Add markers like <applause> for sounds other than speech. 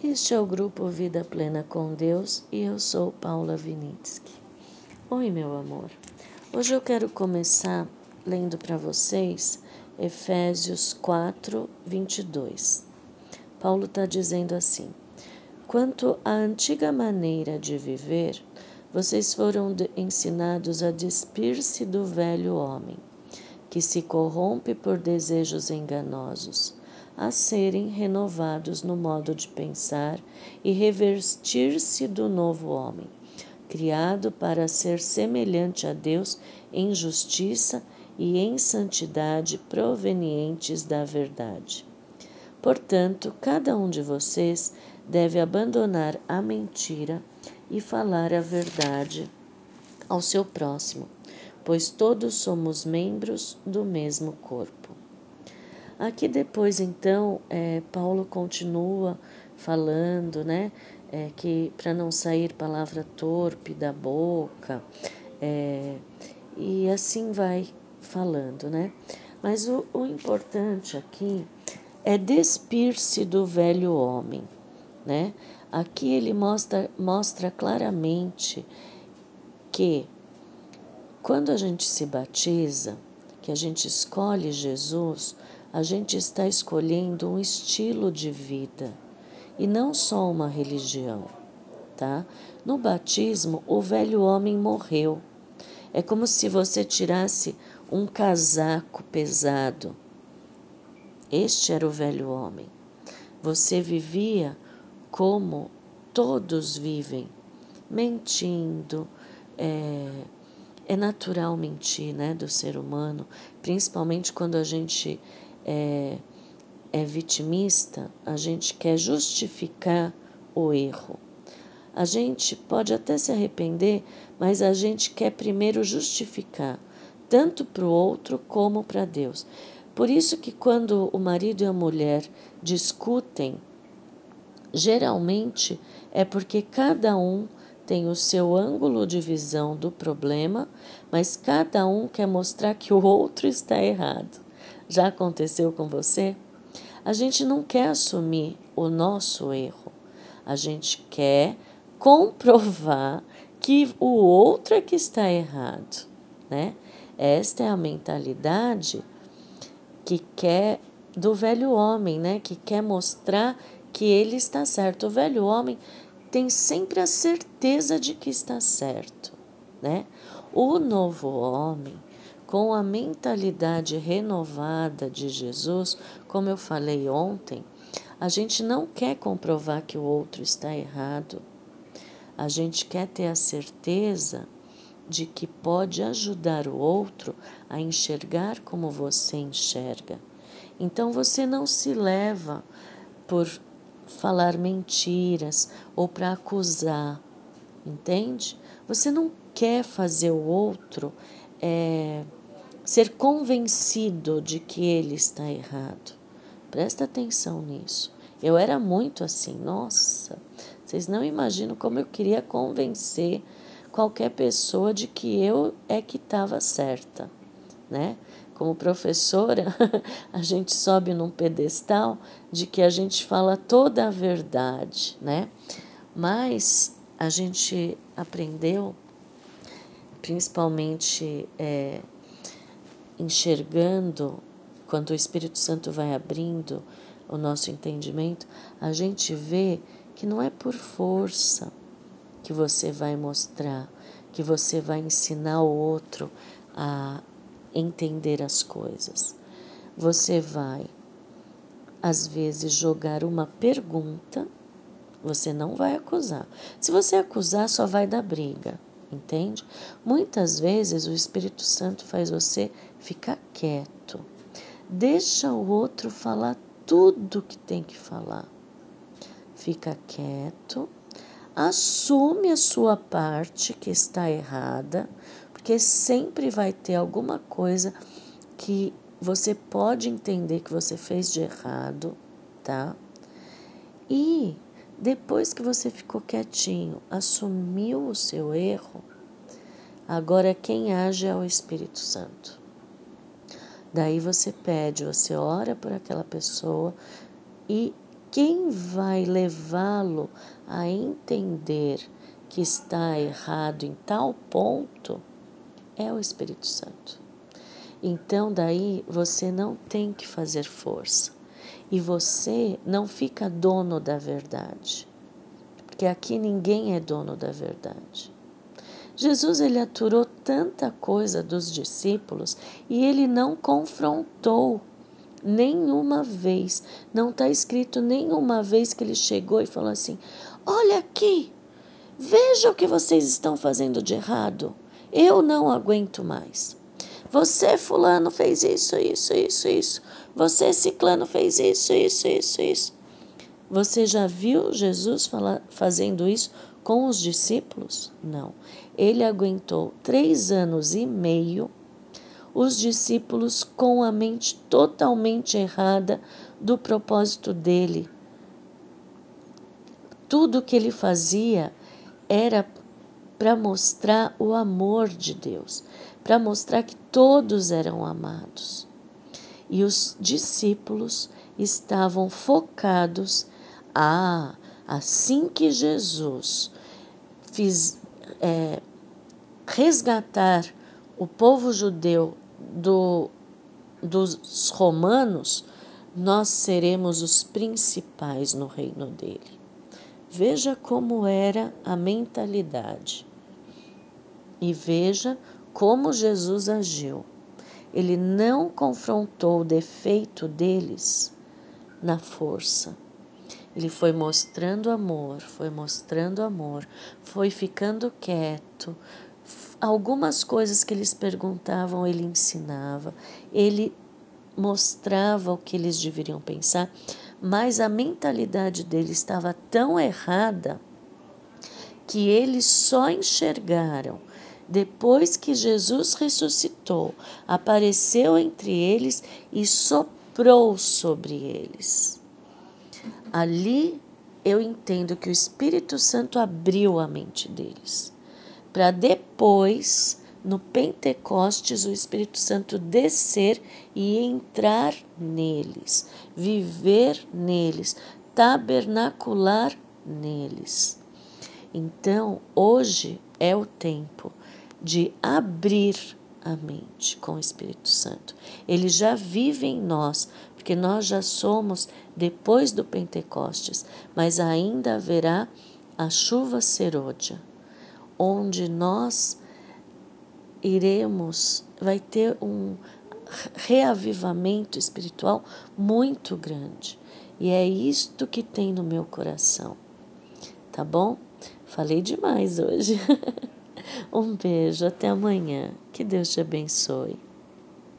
Este é o grupo Vida Plena com Deus e eu sou Paula Vinitsky. Oi, meu amor. Hoje eu quero começar lendo para vocês Efésios 4, 22. Paulo está dizendo assim: Quanto à antiga maneira de viver, vocês foram ensinados a despir-se do velho homem, que se corrompe por desejos enganosos a serem renovados no modo de pensar e revestir-se do novo homem, criado para ser semelhante a Deus em justiça e em santidade provenientes da verdade. Portanto, cada um de vocês deve abandonar a mentira e falar a verdade ao seu próximo, pois todos somos membros do mesmo corpo. Aqui depois, então, é, Paulo continua falando, né, é, que para não sair palavra torpe da boca, é, e assim vai falando, né? Mas o, o importante aqui é despir-se do velho homem, né? Aqui ele mostra, mostra claramente que quando a gente se batiza, que a gente escolhe Jesus, a gente está escolhendo um estilo de vida e não só uma religião, tá? No batismo, o velho homem morreu. É como se você tirasse um casaco pesado. Este era o velho homem. Você vivia como todos vivem, mentindo. É, é natural mentir, né, do ser humano, principalmente quando a gente é, é vitimista, a gente quer justificar o erro. A gente pode até se arrepender, mas a gente quer primeiro justificar, tanto para o outro como para Deus. Por isso que quando o marido e a mulher discutem, geralmente é porque cada um tem o seu ângulo de visão do problema, mas cada um quer mostrar que o outro está errado. Já aconteceu com você? A gente não quer assumir o nosso erro. A gente quer comprovar que o outro é que está errado, né? Esta é a mentalidade que quer do velho homem, né? Que quer mostrar que ele está certo. O velho homem tem sempre a certeza de que está certo, né? O novo homem com a mentalidade renovada de Jesus, como eu falei ontem, a gente não quer comprovar que o outro está errado. A gente quer ter a certeza de que pode ajudar o outro a enxergar como você enxerga. Então você não se leva por falar mentiras ou para acusar, entende? Você não quer fazer o outro é, ser convencido de que ele está errado. Presta atenção nisso. Eu era muito assim, nossa, vocês não imaginam como eu queria convencer qualquer pessoa de que eu é que estava certa, né? Como professora, <laughs> a gente sobe num pedestal de que a gente fala toda a verdade, né? Mas a gente aprendeu, principalmente é, enxergando, quando o Espírito Santo vai abrindo o nosso entendimento, a gente vê que não é por força que você vai mostrar, que você vai ensinar o outro a entender as coisas. Você vai, às vezes, jogar uma pergunta, você não vai acusar. Se você acusar, só vai dar briga entende? Muitas vezes o Espírito Santo faz você ficar quieto. Deixa o outro falar tudo que tem que falar. Fica quieto, assume a sua parte que está errada, porque sempre vai ter alguma coisa que você pode entender que você fez de errado, tá? E depois que você ficou quietinho, assumiu o seu erro, agora quem age é o Espírito Santo. Daí você pede, você ora por aquela pessoa e quem vai levá-lo a entender que está errado em tal ponto é o Espírito Santo. Então, daí você não tem que fazer força e você não fica dono da verdade, porque aqui ninguém é dono da verdade. Jesus ele aturou tanta coisa dos discípulos e ele não confrontou nenhuma vez. Não está escrito nenhuma vez que ele chegou e falou assim: Olha aqui, veja o que vocês estão fazendo de errado. Eu não aguento mais. Você, Fulano, fez isso, isso, isso, isso. Você, Ciclano, fez isso, isso, isso, isso. Você já viu Jesus fala, fazendo isso com os discípulos? Não. Ele aguentou três anos e meio os discípulos com a mente totalmente errada do propósito dele. Tudo que ele fazia era para mostrar o amor de Deus, para mostrar que todos eram amados. E os discípulos estavam focados ah, assim que Jesus fiz, é, resgatar o povo judeu do, dos romanos, nós seremos os principais no reino dele. Veja como era a mentalidade e veja como Jesus agiu. Ele não confrontou o defeito deles na força ele foi mostrando amor, foi mostrando amor, foi ficando quieto. Algumas coisas que eles perguntavam, ele ensinava, ele mostrava o que eles deveriam pensar, mas a mentalidade dele estava tão errada que eles só enxergaram depois que Jesus ressuscitou, apareceu entre eles e soprou sobre eles. Ali eu entendo que o Espírito Santo abriu a mente deles, para depois, no Pentecostes, o Espírito Santo descer e entrar neles, viver neles, tabernacular neles. Então, hoje é o tempo de abrir a mente com o Espírito Santo. Ele já vive em nós, porque nós já somos depois do Pentecostes, mas ainda haverá a chuva serôdia, onde nós iremos, vai ter um reavivamento espiritual muito grande. E é isto que tem no meu coração. Tá bom? Falei demais hoje. <laughs> um beijo, até amanhã. Que Deus te abençoe.